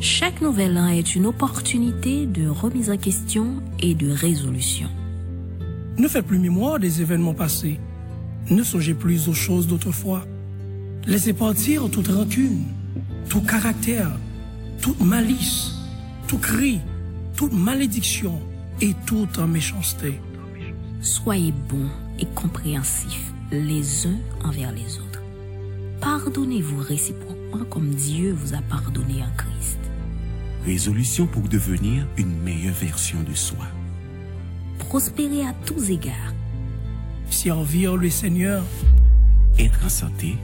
Chaque nouvel an est une opportunité de remise en question et de résolution. Ne faites plus mémoire des événements passés. Ne songez plus aux choses d'autrefois. Laissez partir toute rancune, tout caractère, toute malice, tout cri, toute malédiction et toute méchanceté. Soyez bons et compréhensifs les uns envers les autres. Pardonnez-vous réciproquement comme Dieu vous a pardonné en Christ. Résolution pour devenir une meilleure version de soi. Prospérez à tous égards. Servir le Seigneur, Être en santé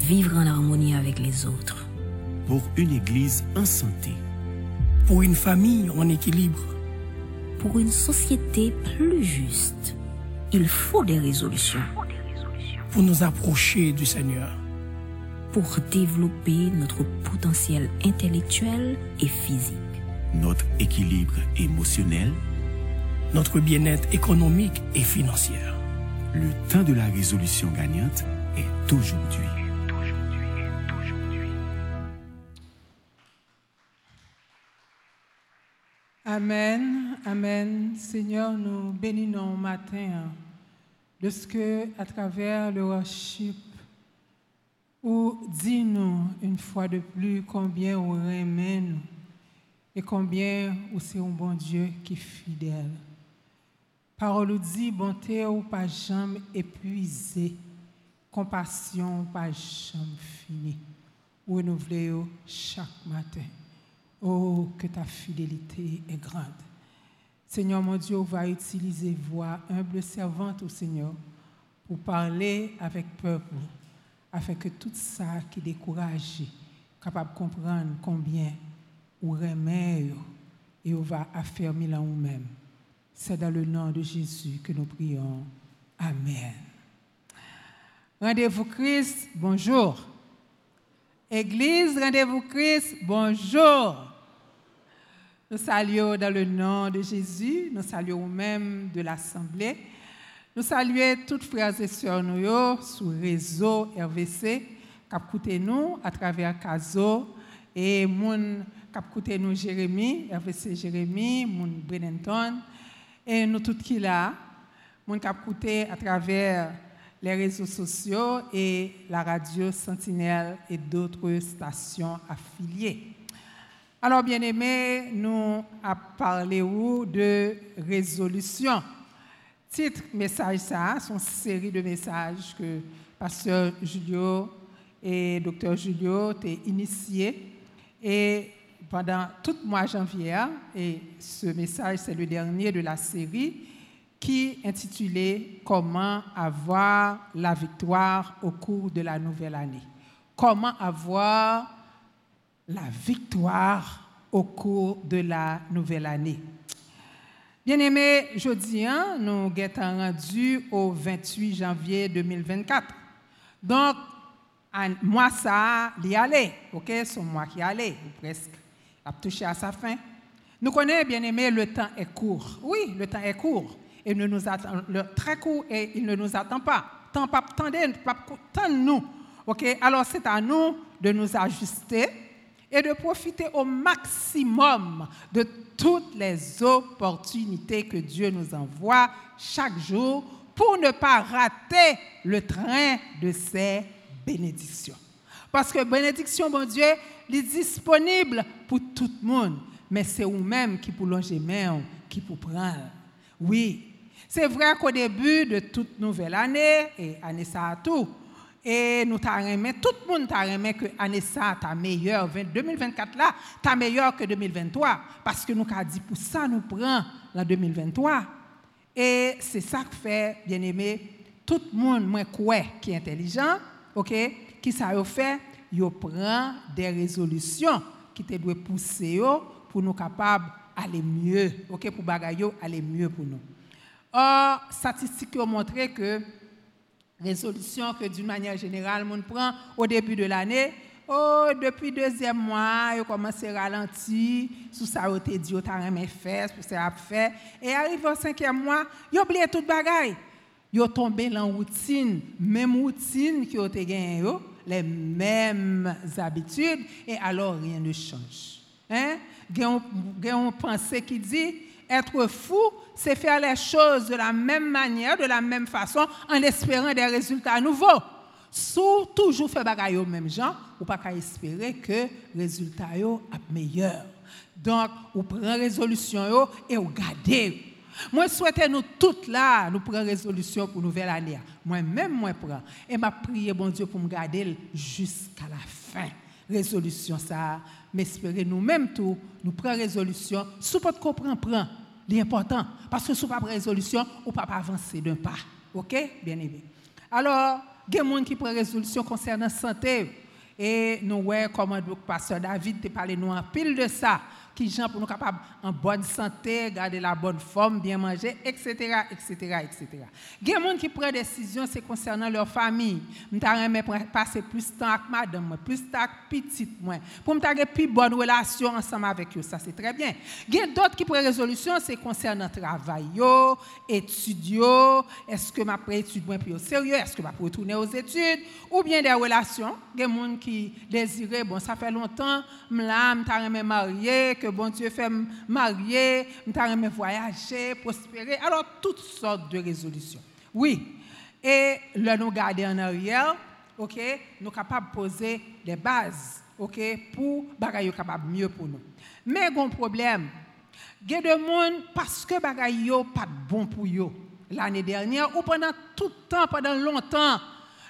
Vivre en harmonie avec les autres. pour une Église en santé. pour une famille en équilibre. Pour une société plus juste, il faut des résolutions. pour nous approcher du Seigneur. Pour développer notre potentiel intellectuel et physique. Notre équilibre émotionnel, notre bien-être économique et financier. le temps de la résolution gagnante est aujourd'hui. Amen, Amen. Seigneur, nous bénissons au matin de ce que, à travers le worship, ou dis-nous une fois de plus combien aimez nous et combien vous c'est un bon Dieu qui est fidèle. Parole nous dit, bonté ou pas jamais épuisée, compassion ou pas jamais finie. Ou renouveler chaque matin. Oh, que ta fidélité est grande. Seigneur mon Dieu, on va utiliser voix humble servante au Seigneur pour parler avec peuple, afin que tout ça qui décourage, capable de comprendre combien ou remet et on va affermir là nous-mêmes. C'est dans le nom de Jésus que nous prions. Amen. Rendez-vous Christ, bonjour. Église, rendez-vous Christ, bonjour. Nous saluons dans le nom de Jésus, nous saluons même de l'Assemblée. Nous saluons toutes frères et sœurs nous sur le réseau RVC, qui écouté nous à travers Caso et moun qui écouté nous Jérémy, RVC Jérémy, moun Brenenton et nous tous qui là, moun qui écouté à travers les réseaux sociaux et la radio Sentinelle et d'autres stations affiliées. Alors, bien aimé, nous avons parlé de résolution. Titre message ça, une série de messages que pasteur Julio et docteur Julio ont initié et pendant tout le mois de janvier et ce message c'est le dernier de la série qui intitulé Comment avoir la victoire au cours de la nouvelle année. Comment avoir la victoire au cours de la nouvelle année. Bien-aimés, jeudi, hein, nous sommes rendus au 28 janvier 2024. Donc, moi, ça, y aller, ok? C'est moi qui allais, ou presque, a touché à sa fin. Nous connaissons, bien-aimés, le temps est court. Oui, le temps est court. Et ne nous attend, le, très court et il ne nous attend pas. Tant pas, attendez, pas nous. Ok? Alors, c'est à nous de nous ajuster et de profiter au maximum de toutes les opportunités que Dieu nous envoie chaque jour pour ne pas rater le train de ses bénédictions. Parce que bénédiction, mon Dieu, est disponible pour tout le monde, mais c'est vous-même qui pour longer main, qui pour prendre. Oui, c'est vrai qu'au début de toute nouvelle année, et année ça a tout, et nous t'arrêtons, tout le monde t'arrêtons que l'année ça, meilleure, 2024 là, ta meilleure que 2023. Parce que nous avons dit pour ça, nous prenons la 2023. Et c'est ça que fait, bien aimé, tout le monde, moi, qui est intelligent, ok, qui ça fait, il prend des résolutions qui te doivent pousser pour nous capables aller mieux, ok, pour bagaille aller mieux pour nous. Or, statistiques ont montré que résolution que d'une manière générale, on prend au début de l'année. Oh, depuis deuxième mois, il commence à ralentir, sous ça, il te dit, il t'a remis fesses pour ça fait. Et arrive au cinquième mois, il oublie tout bagaille. Il tombé dans la routine, même routine qui a gagné, les mêmes habitudes, et alors rien ne change. Hein? A une pensée qui dit être fou, c'est faire les choses de la même manière, de la même façon, en espérant des résultats nouveaux. Sous toujours faire bagaille au même genre, ou pas qu'à espérer que les résultats soient meilleurs. Donc, vous prenez résolution et vous gardez. Moi, souhaite nous toutes là, nous prenons résolution pour nouvelle année. Moi-même, moi, prends. Et m'a prié, bon Dieu, pour me garder jusqu'à la fin. Résolution, ça, m'espérer nous-mêmes tout, nous prenons résolution. Si pas comprendre, prend. L'important. Parce que si pas résolution, peut pas avancer d'un pas. OK? Bien aimé. Alors, il y a des gens qui prennent résolution concernant la santé. Et nous voyons comment le pasteur David te parlé nous en pile de ça qui gens pour nous capables en bonne santé, garder la bonne forme, bien manger, etc., etc., etc. Il y a des gens qui prennent des décisions c'est concernant leur famille. Je passer plus de temps avec madame, plus de temps avec petite moi, pour me plus bonne relation ensemble avec eux, ça c'est très bien. Il y a d'autres qui prennent résolution c'est concernant travail, études, est-ce que ma étude moins plus au sérieux, est-ce que je peux retourner aux études? Ou bien des relations. Il y a des gens qui désirent bon ça fait longtemps, je suis marié que bon Dieu fait marier, me voyager, prospérer. Alors, toutes sortes de résolutions. Oui. Et là, nous garder en arrière, OK, nous sommes capables de poser des bases, OK, pour bagaille capable mieux pour nous. Mais un problème, il y a des gens parce que bagaille pas bon pour eux l'année dernière ou pendant tout le temps, pendant longtemps,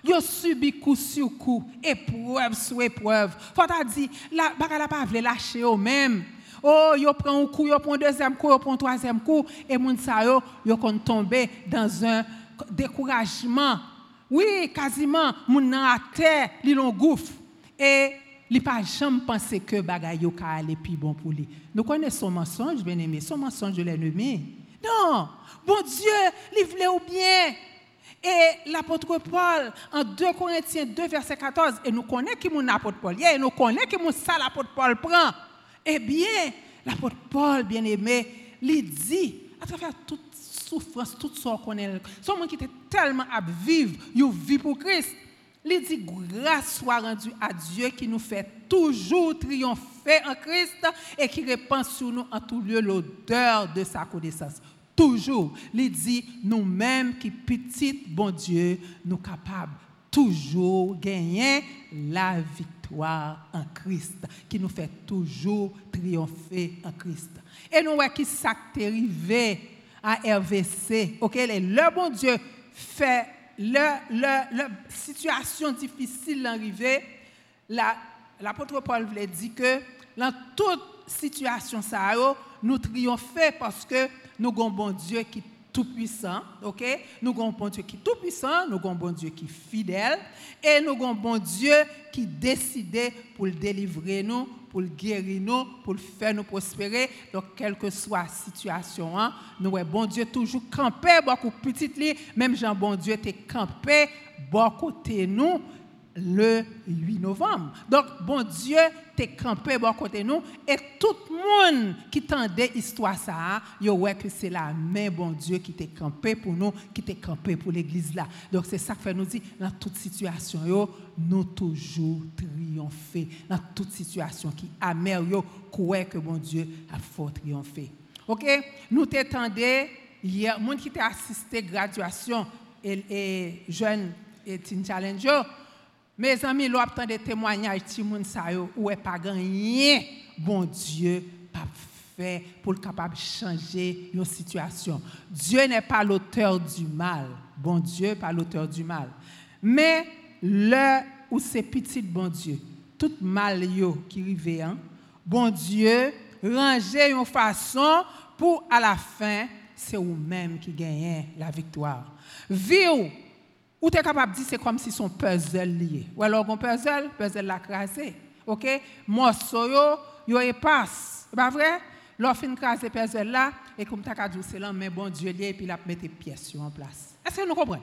ils ont subi coup sur coup, épreuve sur épreuve. Faut dire, la bagaille pas lâcher eux-mêmes. Oh, yo prend un coup, yo prend deuxième coup, yo prend troisième coup, et moun sa yo, yo kon tomber dans un découragement. Oui, quasiment, moun nan a terre, li l'on gouffre. Et li pas jamais pensé que bagay yo ka bon pour lui. Nous connaissons son mensonge, bien aimé, son mensonge de l'ennemi. Non, bon Dieu, li voulait ou bien. Et l'apôtre Paul, en 2 Corinthiens 2, verset 14, et nous connaissons qui mon apôtre Paul, et nous connaissons qui mon ça l'apôtre Paul prend. Eh bien, l'apôtre Paul, bien-aimé, lui dit, à travers toute souffrance, toute sorte qu'on est, son monde qui était tellement à vivre, une vie pour Christ, il dit, grâce soit rendue à Dieu qui nous fait toujours triompher en Christ et qui répand sur nous en tout lieu l'odeur de sa connaissance. Toujours. Il dit, nous-mêmes qui petits, bon Dieu, nous capables toujours gagner la victoire en Christ, qui nous fait toujours triompher en Christ. Et nous voyons qui s'est à RVC. Ok, le bon Dieu fait la situation difficile d'arriver. L'apôtre Paul voulait dire que dans toute situation, ça, nous triompher parce que nous avons bon Dieu qui tout-puissant, ok? Nous avons un bon Dieu qui est tout-puissant, nous avons un bon Dieu qui est fidèle, et nous avons un bon Dieu qui décide pour le délivrer nous, pour le guérir nous, pour le faire nous prospérer. Donc, quelle que soit la situation, hein, nous avons bon Dieu toujours campé, beaucoup petit même Jean bon Dieu était campé, beaucoup côté nous, le 8 novembre. Donc, bon Dieu t'es campé bon côté nous et tout le monde qui tendait l'histoire ça, yo que c'est la main bon Dieu qui t'est campé pour nous, qui t'est campé pour l'église là. Donc c'est ça que fait nous dit dans toute situation yo, nous toujours triompher dans toute situation qui amère yo, que bon Dieu a fort triompher. OK, nous t'étendait hier monde qui t'a assisté graduation et, et jeune et teen challenge mes amis, l'on obtient des témoignages de moun sa yo ou est pas gagné bon Dieu pas fait pour capable changer une situation. Dieu n'est pas l'auteur du mal. Bon Dieu pas l'auteur du mal. Mais le où c'est petit bon Dieu, tout mal qui rive hein, bon Dieu ranger une façon pour à la fin c'est vous même qui gagnez la victoire. Vie ou tu es capable de dire c'est comme si son puzzle lié. Ou alors un puzzle, puzzle l'a crasé. OK? Morceau yo, yo e passe. Pas vrai? L'offre crasé puzzle là et comme tu as dit c'est là mais bon Dieu lié et puis la mettre pièces en place. Est-ce que nous comprenons?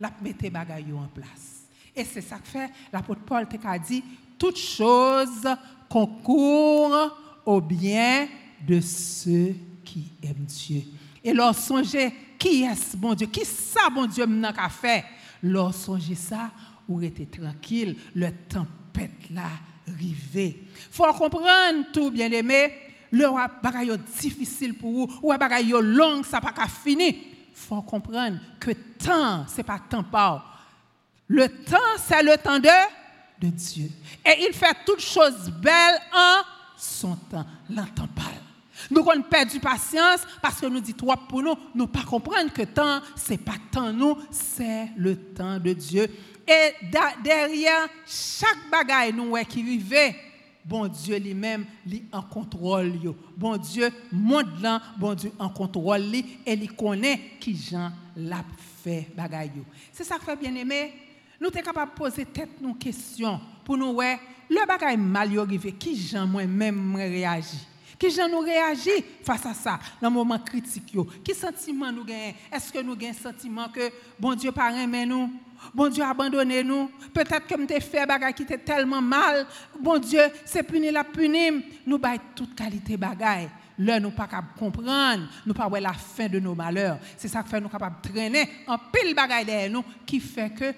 La mettre bagaille en place. Et c'est ça que fait l'apôtre Paul t'a dit toute chose concourt au bien de ceux qui aiment Dieu. Et leur songer qui est bon Dieu? Qui ça bon Dieu n'a fait Lorsque songez ça, ou était tranquille, le tempête là river. Faut comprendre tout bien aimé, le bagay difficile pour vous, ou bagay long, ça pas fini. Faut comprendre que temps, c'est pas temps pas. Le temps, c'est le temps de, de Dieu. Et il fait toutes choses belles en son temps. L'entend pas. Nous avons perdu patience parce que nous dit trop pour nous, nous pas comprendre que temps, c'est pas temps nous, c'est le temps de Dieu. Et derrière chaque bagaille nous qui vivait, bon Dieu lui-même, lui en contrôle. Bon Dieu, monde là, bon Dieu en contrôle et il connaît qui Jean l'a fait bagaille. C'est ça que fait bien aimé. Nous sommes capables de poser tête nos questions pour nous ouais, le bagaille mal arrivé, qui Jean moi-même réagit. Qui gens nous réagit face à ça, dans le moment critique Qui sentiment nous gagnons Est-ce que nous gagnons sentiment que bon Dieu pas aimé nous? Bon Dieu abandonné nous? Peut-être que nous fait des qui étaient tellement mal. Bon Dieu, c'est puni la puni. Nous avons toute qualité bagaille. Là, nous pas capable comprendre, nous pas la fin de nos malheurs. C'est ça qui fait nous capables de traîner en pile bagaille derrière nous qui fait que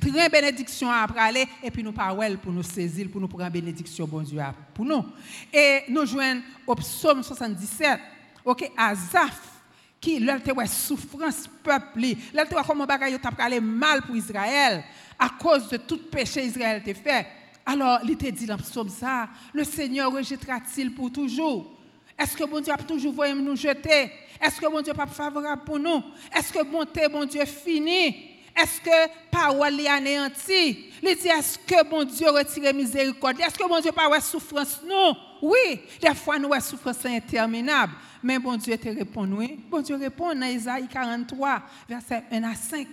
très bénédiction après aller et puis nous parlons pour nous saisir, pour nous prendre bénédiction, bon Dieu, pour nous. Et nous joignons au psaume 77, ok, Azaf, qui ouais souffrance peuple, te comment bagaille t'a mal pour Israël? À cause de tout péché Israël t'a fait. Alors, il t'a dit dans le psaume ça, le Seigneur rejettera-t-il pour toujours? Est-ce que bon Dieu a toujours voulu nous jeter? Est-ce que bon Dieu pas favorable pour nous? Est-ce que bonté, bon Dieu fini est-ce que parole est anéantie? Il dit, est-ce que bon Dieu retire miséricorde? Est-ce que bon Dieu pas souffrance? Non. Oui, des fois nous avons souffrance interminable. Mais bon Dieu te répond, oui. Bon Dieu répond dans Isaïe 43, verset 1 à 5.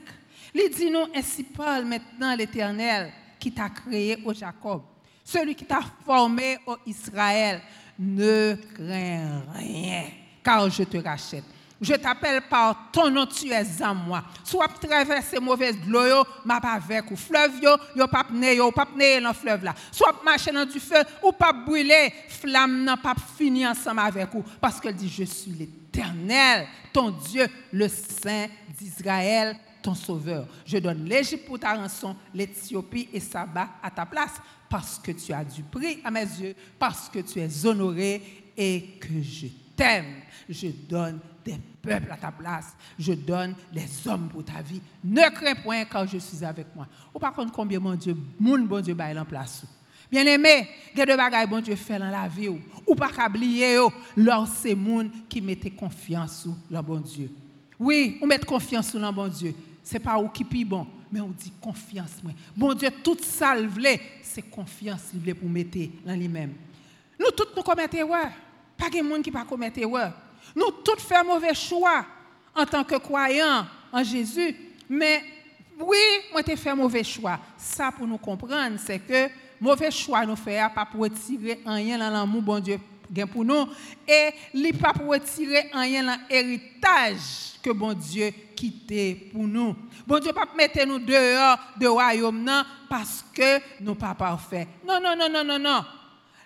Il dit, nous, ainsi parle maintenant l'Éternel qui t'a créé au Jacob, celui qui t'a formé au Israël. Ne crains rien, car je te rachète. Je t'appelle par ton nom, tu es à moi. Soit traverser mauvaise l'eau, ma pas avec ou fleuve yo, yo pas yo, pas dans fleuve là. Soit marcher dans du feu ou pas brûler, flamme n'a pas fini ensemble avec vous parce qu'elle dit je suis l'Éternel, ton Dieu, le Saint d'Israël, ton sauveur. Je donne l'Égypte pour ta rançon, l'Éthiopie et Saba à ta place parce que tu as du prix à mes yeux, parce que tu es honoré et que je Je donne des peuples à ta place. Je donne les hommes pour ta vie. Ne crains point quand je suis avec moi. Ou par contre, combien mon Dieu, mon bon Dieu, bail en place? Bien aimé, il y a bon Dieu fait dans la vie. Ou pas oublier, lors c'est monde qui mettait confiance sur le bon Dieu. Oui, on met confiance sur le bon Dieu. Ce n'est pas où qui est bon, mais on dit confiance. Bon Dieu, toute ça, c'est confiance pour mettre dans lui-même. Nous tous nous commettons erreur. Pas de monde qui pas commettre erreur. Nous tous faisons mauvais choix en tant que croyants en Jésus, mais oui, moi j'ai fait mauvais choix. Ça pour nous comprendre, c'est que mauvais choix nous fait pas pour retirer rien dans l'amour bon Dieu pour nous et li pas pour retirer rien dans l'héritage que bon Dieu quitté pour nous. Bon Dieu pas mettre nous dehors de royaume parce que nous pas parfaits. Non non non non non non.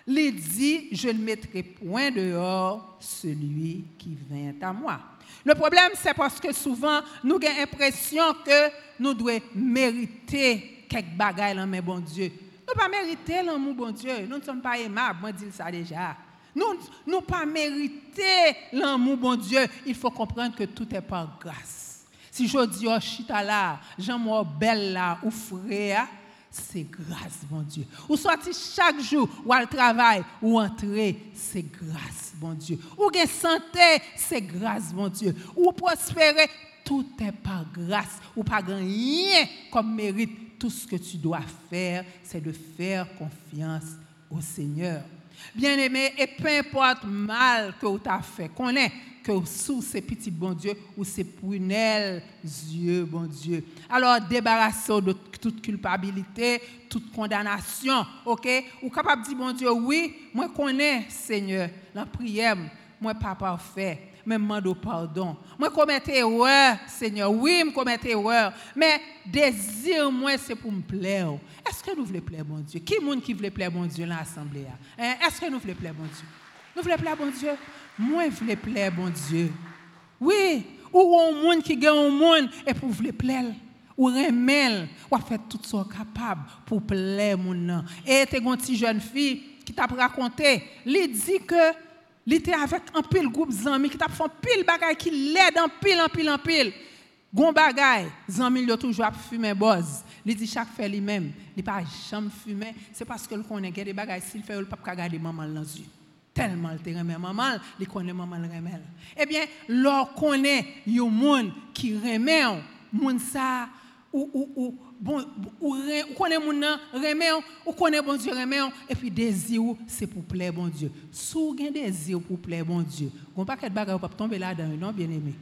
Il dit, je ne mettrai point dehors celui qui vient à moi. Le problème, c'est parce que souvent, nous avons l'impression que nous devons mériter quelque bagaille dans bon Dieu. Nous ne pas mériter l'amour bon Dieu. Nous ne sommes pas aimables, moi dis ça déjà. Nous ne pas mériter l'amour bon Dieu. Il faut comprendre que tout est par grâce. Si je dis, oh, chita là, j'aime belle là, ou frère, c'est grâce, mon Dieu. Ou sorti chaque jour, ou al travail, ou entrer, c'est grâce, mon Dieu. Ou gain santé, c'est grâce, mon Dieu. Ou prospérer, tout est par grâce. Ou pas rien comme mérite. Tout ce que tu dois faire, c'est de faire confiance au Seigneur. Bien-aimé, et peu importe mal que tu as fait, qu'on est que sous ces petits bon Dieu ou ces prunelles yeux, bon Dieu. Alors, débarrassons de toute culpabilité, toute condamnation, ok? Ou capable de dire, bon Dieu, oui, moi connais, Seigneur, la prière, moi pas parfait, mais demande pardon. Moi commette erreur, Seigneur, oui, je commette erreur, mais désir, moi, c'est pour me plaire. Est-ce que nous voulons plaire, bon Dieu? Qui monde qui veut plaire, bon Dieu, dans l'assemblée? Hein? Est-ce que nous voulons plaire, bon Dieu? Nous voulons plaire, bon Dieu? Moi, je veux plaire, bon Dieu. Oui, ou un monde qui gagne un monde et pour vous plaire. ou remel, ou fait tout ce capable pour plaire mon nan. Et t'es une petite jeune fille qui t'a raconté, il dit que il était avec un pile groupe d'amis qui t'a fait pile bagay qui l'aide en pile en pile en pile. Gon bagay, zami yo toujours fumer boz. Il dit chaque fait lui-même, il pas jamais fumer, c'est parce que le connaît des bagay s'il fait il pas regarder maman dans les yeux. Tellement il te remet maman, il connaît maman le remet. Eh bien, l'or connaît yon monde qui remet moun ça ou ou ou bon ou connaît nan remet ou connaît bon Dieu remet et puis désir c'est pour plaire bon Dieu. Sou gen désir pour plaire bon Dieu. Gon pas bagay ou pas tomber là-dedans non bien aimé.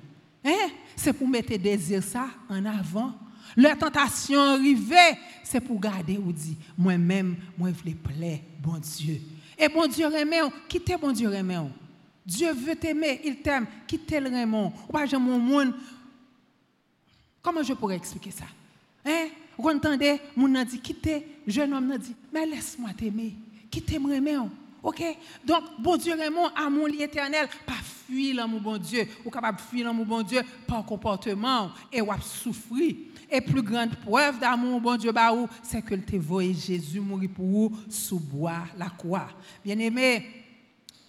Hein? C'est pour mettre désir ça en avant. La tentation arrivée, c'est pour garder ou dire, moi-même, moi, je veux plaire, bon Dieu. Et bon Dieu remet, quittez bon Dieu remet. Dieu veut t'aimer, il t'aime, quittez le remet. Ou? Pas mon monde. Comment je pourrais expliquer ça? Hein? Vous entendez, mon a dit, quittez, jeune homme a dit, mais laisse-moi t'aimer, quittez moi remet. OK? Donc, bon Dieu, Raymond, amour éternel, pas fuir l'amour bon Dieu, ou capable de fuir l'amour bon Dieu par comportement, et ou souffrir. Et plus grande preuve d'amour bon Dieu, c'est que te voyé Jésus mourir pour vous sous bois la croix. Bien aimé,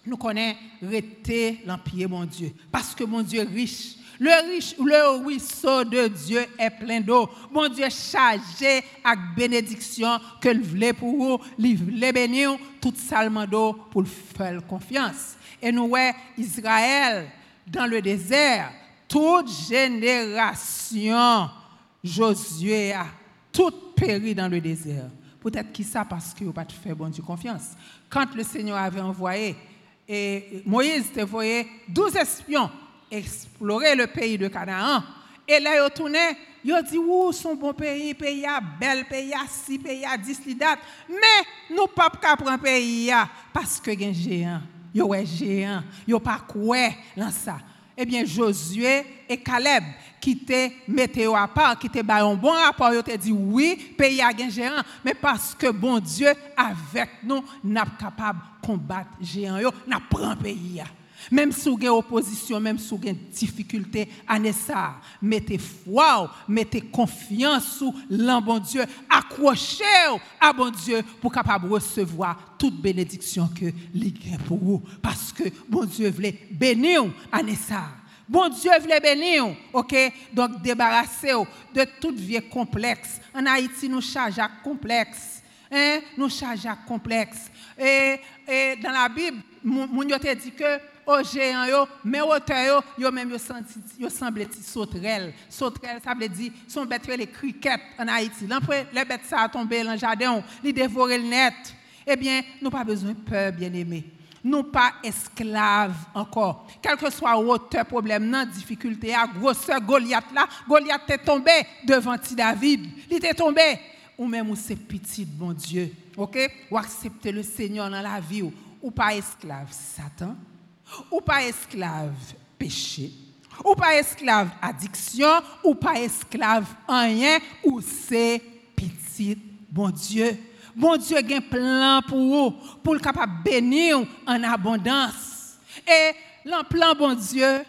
nous connaissons rester l'empire bon Dieu, parce que mon Dieu est riche le, riche, le ruisseau de Dieu est plein d'eau. Mon Dieu chargé avec bénédiction que le voulait pour vous, il voulait bénir toute salement d'eau pour faire confiance. Et nous voyons Israël dans le désert, toute génération, Josué a tout péri dans le désert. Peut-être qui ça parce que vous pas fait bon Dieu confiance. Quand le Seigneur avait envoyé, et Moïse te voyé 12 espions explorer le pays de Canaan. Et là, ils tourné, ils dit, où son bon pays, pays à bel pays à si pays à 10 date. Mais nous pas prendre pays parce que un géant. Yo est géant, yo pas quoi dans ça. Eh bien Josué et Caleb qui te qui te un bon rapport, ils te dit oui, pays a un géant, mais parce que bon Dieu avec nous, n'a capable combattre géant yo, n'a prend pays même si vous avez opposition, même si vous avez difficulté, ça, mettez foi, mettez confiance sur l'un bon Dieu, accrochez à bon Dieu pour capable recevoir toute bénédiction que a pour vous. Parce que bon Dieu voulait bénir ça. Bon Dieu voulait bénir, ok? Donc débarrassez-vous de toute vie complexe. En Haïti, nous chargeons complexe. Hein? Nous chargeons complexe. Et, dans la Bible, mon te dit que géants yo, mais hauteur yo, yo même yo senti yo semble ti sauterelle. Sauterelle ça veut dire son bête les criquettes en Haïti. L'après les bêtes ça a tombé dans le jardin, li dévorer le net. Eh bien, nous pas besoin de peur, bien-aimés. Nous pas esclaves encore. Quel que soit hauteur, problème, non, difficulté, à grosseur Goliath là, Goliath est tombé devant David. Il est tombé. Ou même ou c'est petit, bon Dieu. OK? Ou accepter le Seigneur dans la vie ou, ou pas esclave Satan ou pas esclave péché, ou pas esclave addiction, ou pas esclave rien, ou c'est petit bon Dieu. Bon Dieu a un plan pour vous, pour le capable bénir en abondance. Et le bon Dieu,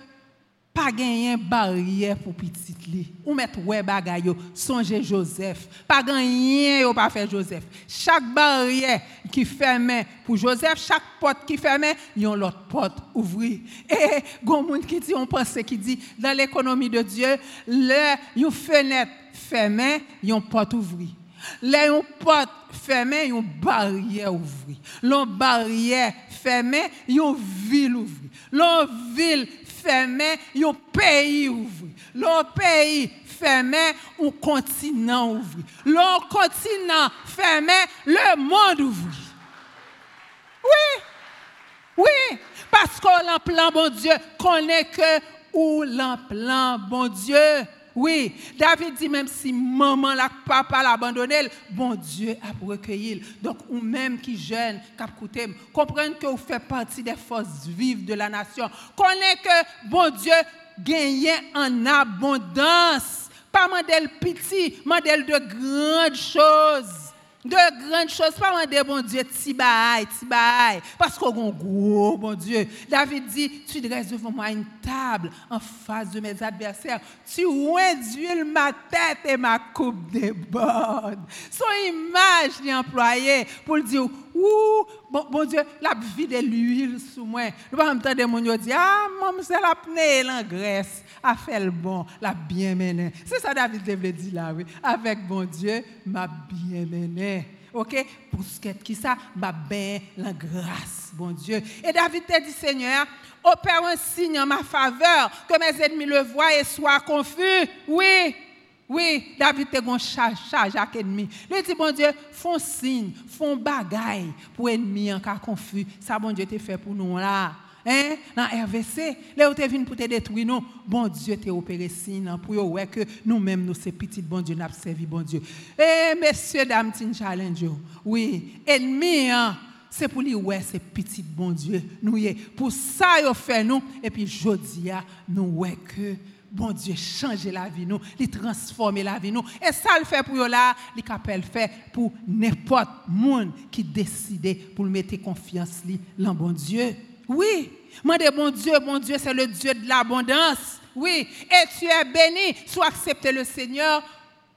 pas gagner barrière pour petit li. Ou mettre ouais bagay yo, songe Joseph. Pas gagner ou pas faire Joseph. Chaque barrière qui ferme pour Joseph, chaque porte qui ferme, yon l'autre porte ouvri. Et gon monde qui dit on pense qui dit dans l'économie de Dieu, le yon fenêtre fermée, yon porte ouvri. Là, yon porte fermée, yon barrière ouvri. L'on barrière fermée, yon ville ouvri. L'on ville fermé, un pays ouvri. Le pays fermé, un continent ouvri. Le continent fermé, le monde ouvri. Oui, oui, parce qu'on plan bon Dieu, connaît que ou plan bon Dieu. Oui, David dit même si maman la papa l'abandonné, bon Dieu a recueilli. Donc, ou même qui jeune, cap comprendre que vous faites partie des forces vives de la nation. Connaissez que bon Dieu gagne en abondance. Pas modèle petit, modèle de grandes choses. De grandes choses. Pas demander, bon Dieu, tibaï, tibaï, parce qu'on a gros, bon Dieu. David dit, tu dresses devant moi une table en face de mes adversaires. Tu induis ma tête et ma coupe déborde. Son image est employée pour dire, ouh, bon, bon Dieu, la vie de l'huile sous moi. Nous pas entendre des gens dire, ah, maman, c'est la pneu en graisse, a fait le bon, la bien menée. C'est ça David devait dire là, oui. Avec bon Dieu, m'a bien mené. OK? Pour ce qui ça, m'a bien la grâce, bon Dieu. Et David t'a dit, Seigneur, opère un signe en ma faveur, que mes ennemis le voient et soient confus. Oui, oui, David te gon charge, avec ennemi. Il dit, bon Dieu, font signe, font bagaille pour ennemi en cas confus. Ça, bon Dieu, te fait pour nous là. Hein? Dans RVC, là où tu venu pour te détruire, nous, bon Dieu t'a opéré signe pour ouais que nous-mêmes, nous, ces petits, bon Dieu, nous servi, bon Dieu. Eh, messieurs, dames, tin challenge, oui, ennemi, hein? c'est pour lui, ouais, c'est petit, bon Dieu, nous, pour ça, il fait nous, et puis, jodi, nous, ouais que, bon Dieu, changer la vie nous, il transformer la vie nous. Et ça le fait pour là, il capable fait pour n'importe monde qui décide pour mettre confiance dans bon Dieu. Oui, demandez bon Dieu, bon Dieu, c'est le Dieu de l'abondance. Oui, et tu es béni, soit accepter le Seigneur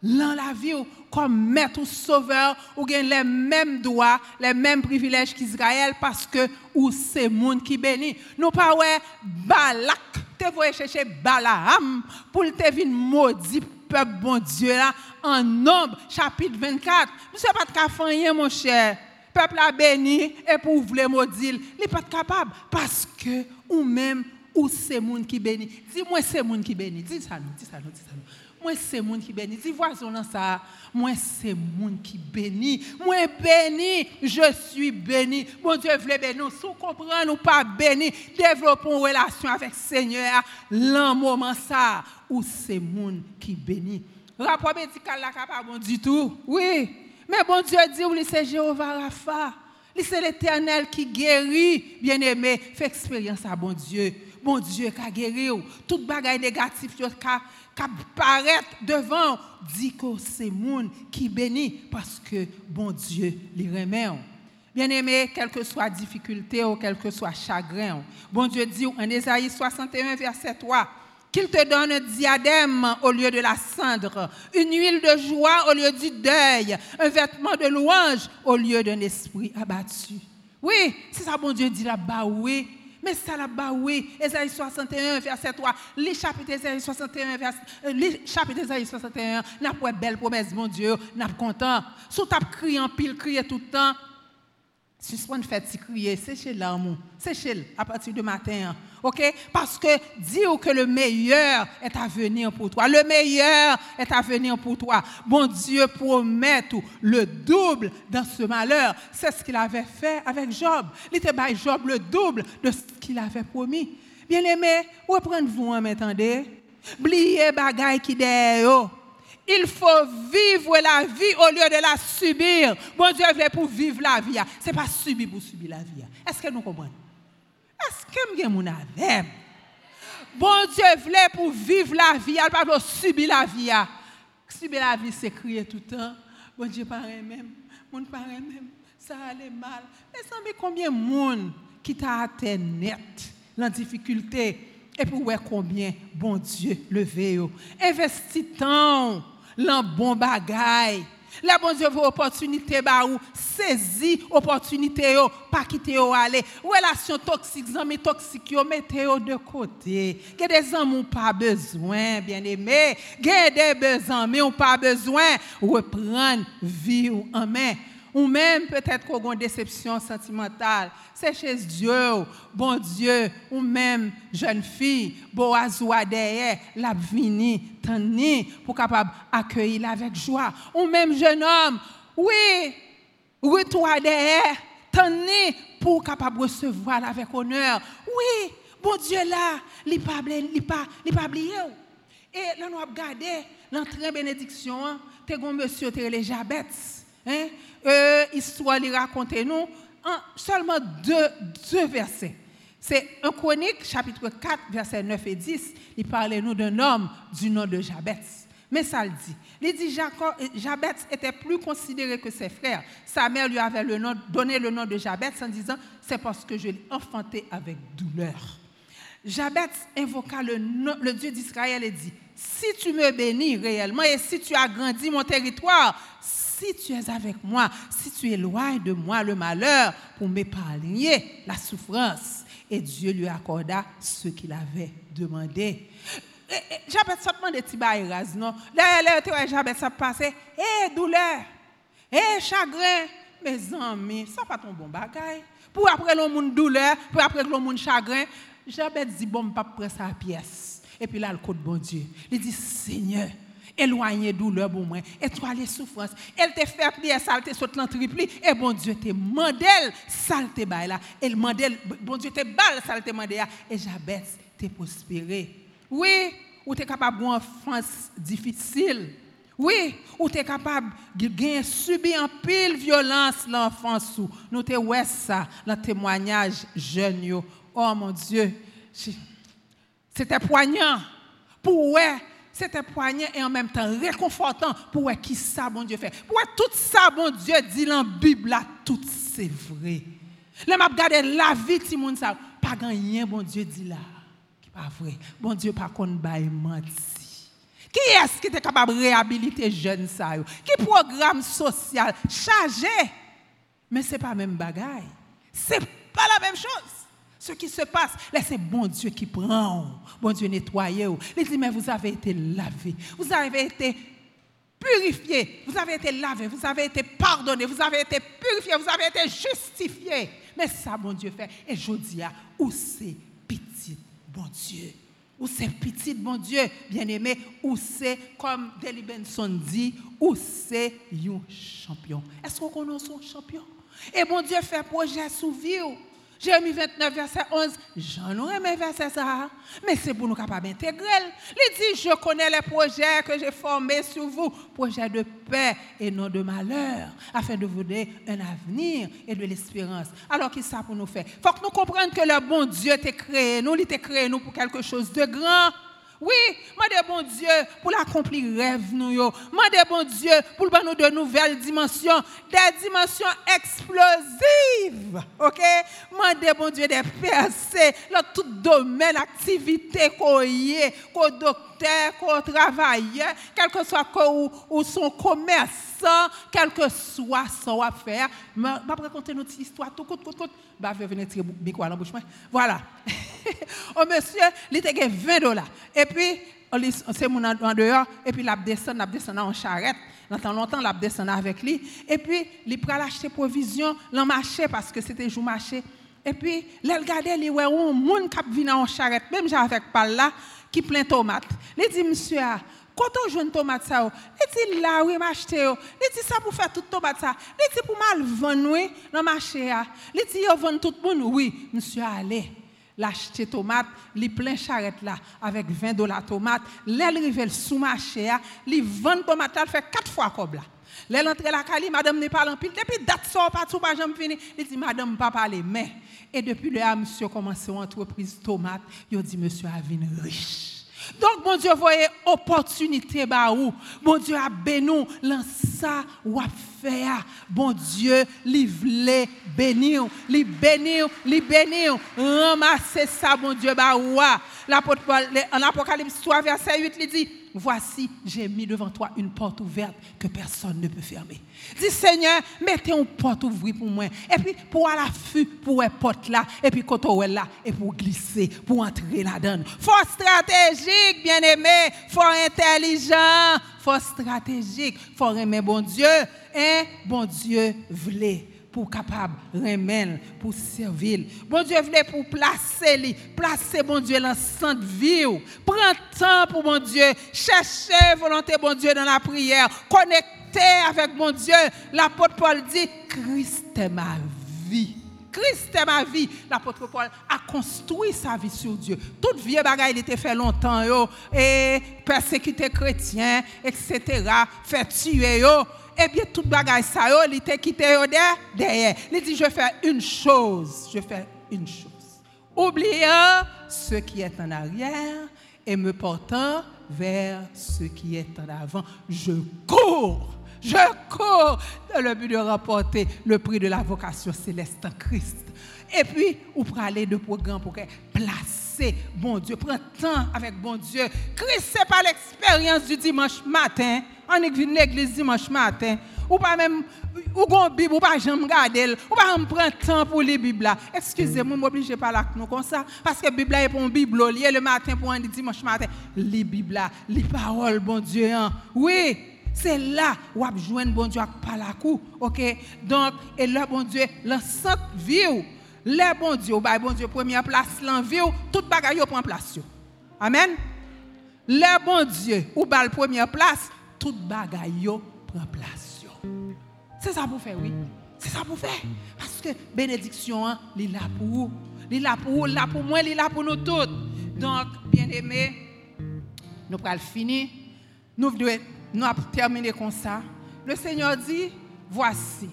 dans la vie comme maître ou sauveur, ou gagne les mêmes droits, les mêmes privilèges qu'Israël parce que ou c'est monde qui bénit. Nous pas ouais Balak, te voyez chercher Balaam pour te venir maudit peuple bon Dieu en nombre chapitre 24. Nous pas de mon cher peuple a béni et pour vouloir maudire, il n'est pas capable parce que ou même ou c'est monde qui bénit. Dis-moi c'est monde qui bénit. Dis ça nous, dis ça nous, dis ça nous. Moi c'est monde qui bénit. Dis voisin dans ça. Moi c'est monde qui bénit. Moi béni, je suis béni. Mon Dieu veut bénir. Si vous comprenez ou pas béni, développons une relation avec le Seigneur. L'un moment ça où c'est monde qui bénit. Rapport médical là capable du tout. Oui. Mais bon Dieu dit, oui, c'est Jéhovah Rapha. C'est l'éternel qui guérit, bien-aimé. Fais expérience à bon Dieu. Bon Dieu qui a guéri. Tout bagaille négatif qui apparaît devant, dit que c'est monde qui bénit parce que bon Dieu les remet. Bien-aimé, quelle que soit difficulté ou quel que soit chagrin, bon Dieu dit en Ésaïe 61, verset 3, qu'il te donne un diadème au lieu de la cendre, une huile de joie au lieu du deuil, un vêtement de louange au lieu d'un esprit abattu. Oui, c'est ça, bon Dieu dit là-bas, oui. Mais ça là-bas, oui. Ésaïe 61, verset 3. Les chapitres d'Ésaïe 61, verset, euh, les chapitres d'Ésaïe 61, n'a pas belle promesse, mon Dieu, n'a pas content. Sous ta crié en pile, crié tout le temps. Suspend fait crier, c'est chez l'amour, c'est chez à partir du matin. OK? Parce que dis que le meilleur est à venir pour toi. Le meilleur est à venir pour toi. Bon Dieu promet tout, le double dans ce malheur. C'est ce qu'il avait fait avec Job. Il était Job le double de ce qu'il avait promis. Bien-aimé, reprenez-vous, hein, m'entendez? Oubliez bagaille qui derrière il faut vivre la vie au lieu de la subir. Bon Dieu veut pour vivre la vie. Ce n'est pas subir pour subir la vie. Est-ce que nous comprenons? Est-ce que nous avons Bon Dieu veut pour vivre la vie, il pas subir la vie. Subir la vie, c'est crier tout le temps. Bon Dieu paraît même. Mon paraît même. Ça allait mal. Mais ça combien de monde qui t'a atteint net, la difficulté, et pour combien, bon Dieu, le veille. L'un bon bagaille. La bon Dieu veut opportunité ba ou saisi opportunité yo, pas quitter yo aller. Relation toxique, amis toxique yo mettez yo de côté. Que des amis pas besoin, bien-aimé. Que des amis ont pas besoin reprendre vie en main ou même peut-être qu'on a une déception sentimentale, c'est chez Dieu, bon Dieu, ou même jeune fille, Boaz ou derrière, la vini, tani, pour capable accueillir avec joie. Ou même jeune homme, oui, toi derrière, tani, pour capable recevoir avec honneur. Oui, bon Dieu là, il il pas oublié. Et là nous avons regardé l'entrée bénédiction, hein, t'es un monsieur Téré Jabet, hein? euh, histoire lui raconter nous en seulement deux, deux versets. C'est un chronique, chapitre 4, versets 9 et 10. Il parlait nous d'un homme du nom de Jabez. Mais ça le dit. Il dit Jacob, Jabet était plus considéré que ses frères. Sa mère lui avait le nom, donné le nom de Jabet en disant C'est parce que je l'ai enfanté avec douleur. Jabet invoqua le, le Dieu d'Israël et dit Si tu me bénis réellement et si tu agrandis mon territoire, si tu es avec moi, si tu éloignes de moi le malheur pour m'épargner la souffrance. Et Dieu lui accorda ce qu'il avait demandé. Jabet ça demandé Tibaïraz, non? Là, là, Jabet ça passé. Eh, douleur, eh, chagrin. Mes amis, ça pas ton bon bagaille. Pour après le monde douleur, pour après le monde chagrin, Jabet dit, bon, pas prendre sa pièce. Et puis là, le code bon Dieu. Il dit, Seigneur, éloigner douleur pour moi, étoiler souffrance. Elle te fait prier, ça saute l'entrepli, et bon Dieu te mandel, ça te bail là. Et mandel, bon Dieu te balle, ça te mandel et Jabet te prospéré. Oui, ou tu es capable d'une enfance difficile. Oui, ou tu es capable de subir en pile violence l'enfance. Nous te ouais ça, le témoignage jeune. Oh mon Dieu, c'était poignant. Pour ouais, c'était poignant et en même temps réconfortant pour qui ça bon Dieu fait. Pour tout ça bon Dieu dit dans la Bible là, tout c'est vrai. Là m'a regardé la vie de ça, pas rien bon Dieu dit là pas vrai. Bon Dieu, pas qu'on baille menti. Qui est-ce qui est capable de réhabiliter jeunes ça Qui programme social? Chargé Mais ce n'est pas la même bagaille. Ce n'est pas la même chose. Ce qui se passe, là, c'est bon Dieu qui prend. Bon Dieu nettoie. Il dit, mais vous avez été lavé. Vous avez été purifié. Vous avez été lavé. Vous avez été pardonné. Vous avez été purifié. Vous avez été justifié. Mais ça, bon Dieu fait. Et je dis, où c'est bon Dieu? Ou c'est petit, bon Dieu, bien-aimé, ou c'est, comme Deli Benson dit, ou c'est un champion? Est-ce qu'on connaît son champion? Et bon Dieu fait projet sous vie. Jérémie 29, verset 11, j'en ai mes versets ça, mais c'est pour nous capables d'intégrer. Il dit, je connais les projets que j'ai formés sur vous, projets de paix et non de malheur, afin de vous donner un avenir et de l'espérance. Alors, qu'est-ce ça pour nous faire? Il faut que nous comprenions que le bon Dieu t'a créé, nous, il t'a créé nous pour quelque chose de grand. Oui, demande bon Dieu pour l'accomplir rêve nous yo. Demande bon Dieu pour nous de nouvelles dimensions, des dimensions explosives. OK? Demande bon Dieu des percées dans tout domaine activité qu'on est, qu'on docteur, qu'on travailleur, quel que soit son commerçant, quel que soit son affaire. Je vais raconter notre histoire tout tout. Bah, je vais venir tirer micro à. Voilà. oh monsieur, il a 20 dollars. Et puis, c'est mon et puis descend, il descend en charrette. Dans longtemps, descend avec lui. Et puis, il provision, parce que c'était jour marché. Et puis, il regarde, il voit un monde qui vient en charrette, même avec par là, qui plein de tomates. Il dit, monsieur, quand on joue une tomate, ça, il dit là, oui, m'acheter. Il dit ça pour faire toute tomate, ça. Il dit pour mal vendre, dans le marché. Il dit, il vend tout le monde, oui, monsieur, allez l'acheter tomate, li plein charrette là avec 20 dollars tomate, l'aile rivel sous marché, li vend tomate là fait quatre fois comme là. L'aile entre la cali, madame n'est pas en depuis date sort pas tout pas jamais fini. Il dit madame pas parler mais et depuis le monsieur commencé une entreprise tomate, il dit monsieur a venu riche. Donc, bon Dieu, voyez opportunité, bah, ou. Bon Dieu, a béni, ça, ou a fait, bon Dieu, li vle bénir, li bénir, li bénir, ramassez ça, bon Dieu, bah, ou. L'apôtre en Apocalypse 3, verset 8, il dit, Voici, j'ai mis devant toi une porte ouverte que personne ne peut fermer. Dis Seigneur, mettez une porte ouverte pour moi. Et puis, pour à l'affût, pour une porte là, et puis quand on est là, et pour glisser, pour entrer là-dedans. Faut stratégique, bien aimé, faut intelligent, faut stratégique, faut aimer bon Dieu, et bon Dieu voulait pour capable remettre, pour servir. Bon Dieu voulait pour placer lui, placer bon Dieu dans sainte vie. Prends temps pour bon Dieu, chercher volonté bon Dieu dans la prière, connecter avec bon Dieu. L'apôtre Paul dit Christ est ma vie. Christ est ma vie. L'apôtre Paul a construit sa vie sur Dieu. Toute vie bagaille il était fait longtemps yo, et persécuté chrétien, etc. Fait tuer yo eh bien, tout bagage ça, il était quitté derrière. Il dit, je fais une chose, je fais une chose. Oubliant ce qui est en arrière et me portant vers ce qui est en avant. Je cours, je cours dans le but de remporter le prix de la vocation céleste en Christ. Et puis, ou pour aller de programme pour placer bon Dieu, prendre temps avec bon Dieu. Christ, c'est pas l'expérience du dimanche matin. On est venu l'église dimanche matin. Ou pas même, ou gon Bible, ou pas jamais regarder, ou pas prendre temps pour les Bibles. Excusez-moi, m'oblige pas là nous comme ça. Parce que Bible est pour une Bible, le matin pour un dimanche matin. Les Bibles les paroles, bon Dieu. Hein. Oui, c'est là où on joindre bon Dieu par la coup. OK? Donc, et là, bon Dieu, l'ensemble vie les bon Dieu, bah bon Dieu première place l'envie, tout bagaille prend place. Amen? Les bon Dieu, ou bah première place, tout bagaille prend place. C'est ça pour faire, oui. C'est ça pour faire. Parce que bénédiction, hein, il est là pour vous. Il est là pour vous, là pour moi, il est là pour nous tous. Donc, bien aimé, nous allons finir. Nous devons nous terminer comme ça. Le Seigneur dit, voici,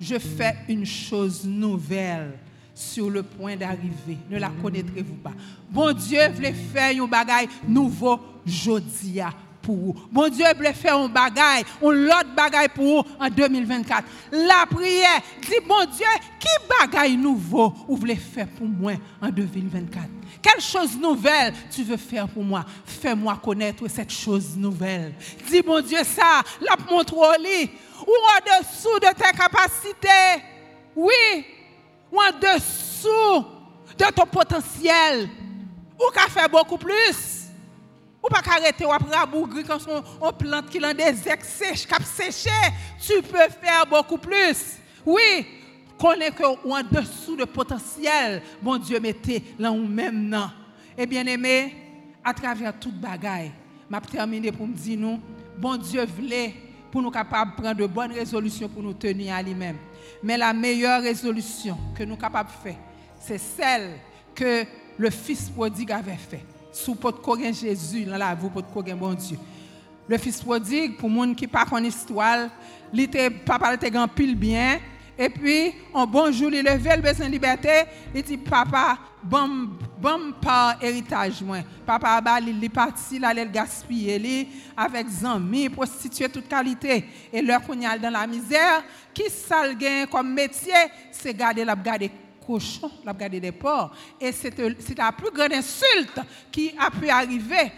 je fais une chose nouvelle sur le point d'arriver. Ne la connaîtrez-vous pas? Bon Dieu voulait faire un bagage nouveau jodia pour vous. Bon Dieu voulait faire un bagage, un autre bagage pour vous en 2024. La prière dit, bon Dieu, qui bagage nouveau vous voulez faire pour moi en 2024? Quelle chose nouvelle tu veux faire pour moi? Fais-moi connaître cette chose nouvelle. Dis, bon Dieu, ça, la montre au lit, ou en dessous de tes capacités? Oui, ou en dessous de ton potentiel, ou qu'à faire beaucoup plus? Ou pas arrêter ou après rabougri quand on, plante qui a des excès, cap séché, tu peux faire beaucoup plus. Oui, connais que ou en dessous de potentiel, bon Dieu mettez là où même non. Et bien aimé, à travers toute bagaille, m'a terminé pour me dire bon Dieu voulait pour nous capables de prendre de bonnes résolutions pour nous tenir à lui-même. Mais la meilleure résolution que nous sommes capables de faire, c'est celle que le Fils prodigue avait fait. Sous pot Jésus, dans la vie, pot bon Dieu. Le Fils prodigue, pour gens qui pas en histoire, il était, papa était grand pile bien, et puis, un bon jour, il levé le besoin de liberté. Il dit, papa, bon, bon par héritage, moi. Papa, il est parti, il allait gaspiller avec amis, prostituer toute qualité. Et leur qu'on dans la misère, qui s'al comme métier, c'est garder la garder cochon, la garder des porcs. Et c'est la plus grande insulte qui a pu arriver,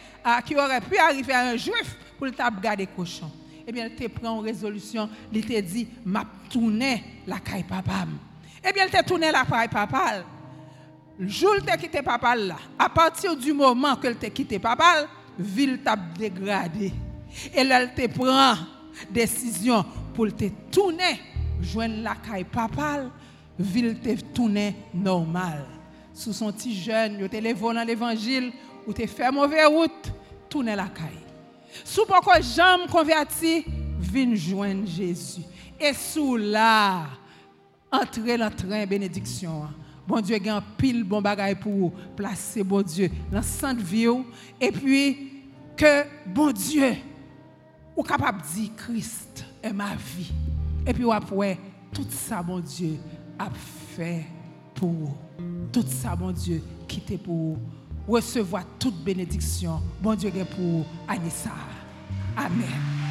qui aurait pu arriver à un juif pour le garder cochon eh bien, il te prend une résolution, il te dit, m'a tourné la caille papa. Eh bien, il te tourné la caille papa. Le jour où tu quitté papa à partir du moment que tu quitté papa, ville t'a dégradé. Et là, il te prend décision pour te tourner, joindre la caille papa, ville te tourner normal. Sous son petit jeune, il te levé dans l'évangile, ou te fait mauvaise route, tourner la caille. Sous pourquoi j'aime converti, viens joindre Jésus. Et sous là, entrer dans train bénédiction. Bon Dieu, a pile bon bagage pour vous. Placer, bon Dieu, dans sainte vie. Et puis, que, bon Dieu, ou capable de dire Christ est ma vie. Et puis, après, tout ça, bon Dieu, a fait pour. Tout ça, bon Dieu, quitter pour vous recevoir toute bénédiction. Bon Dieu, pour Anissa. Amen.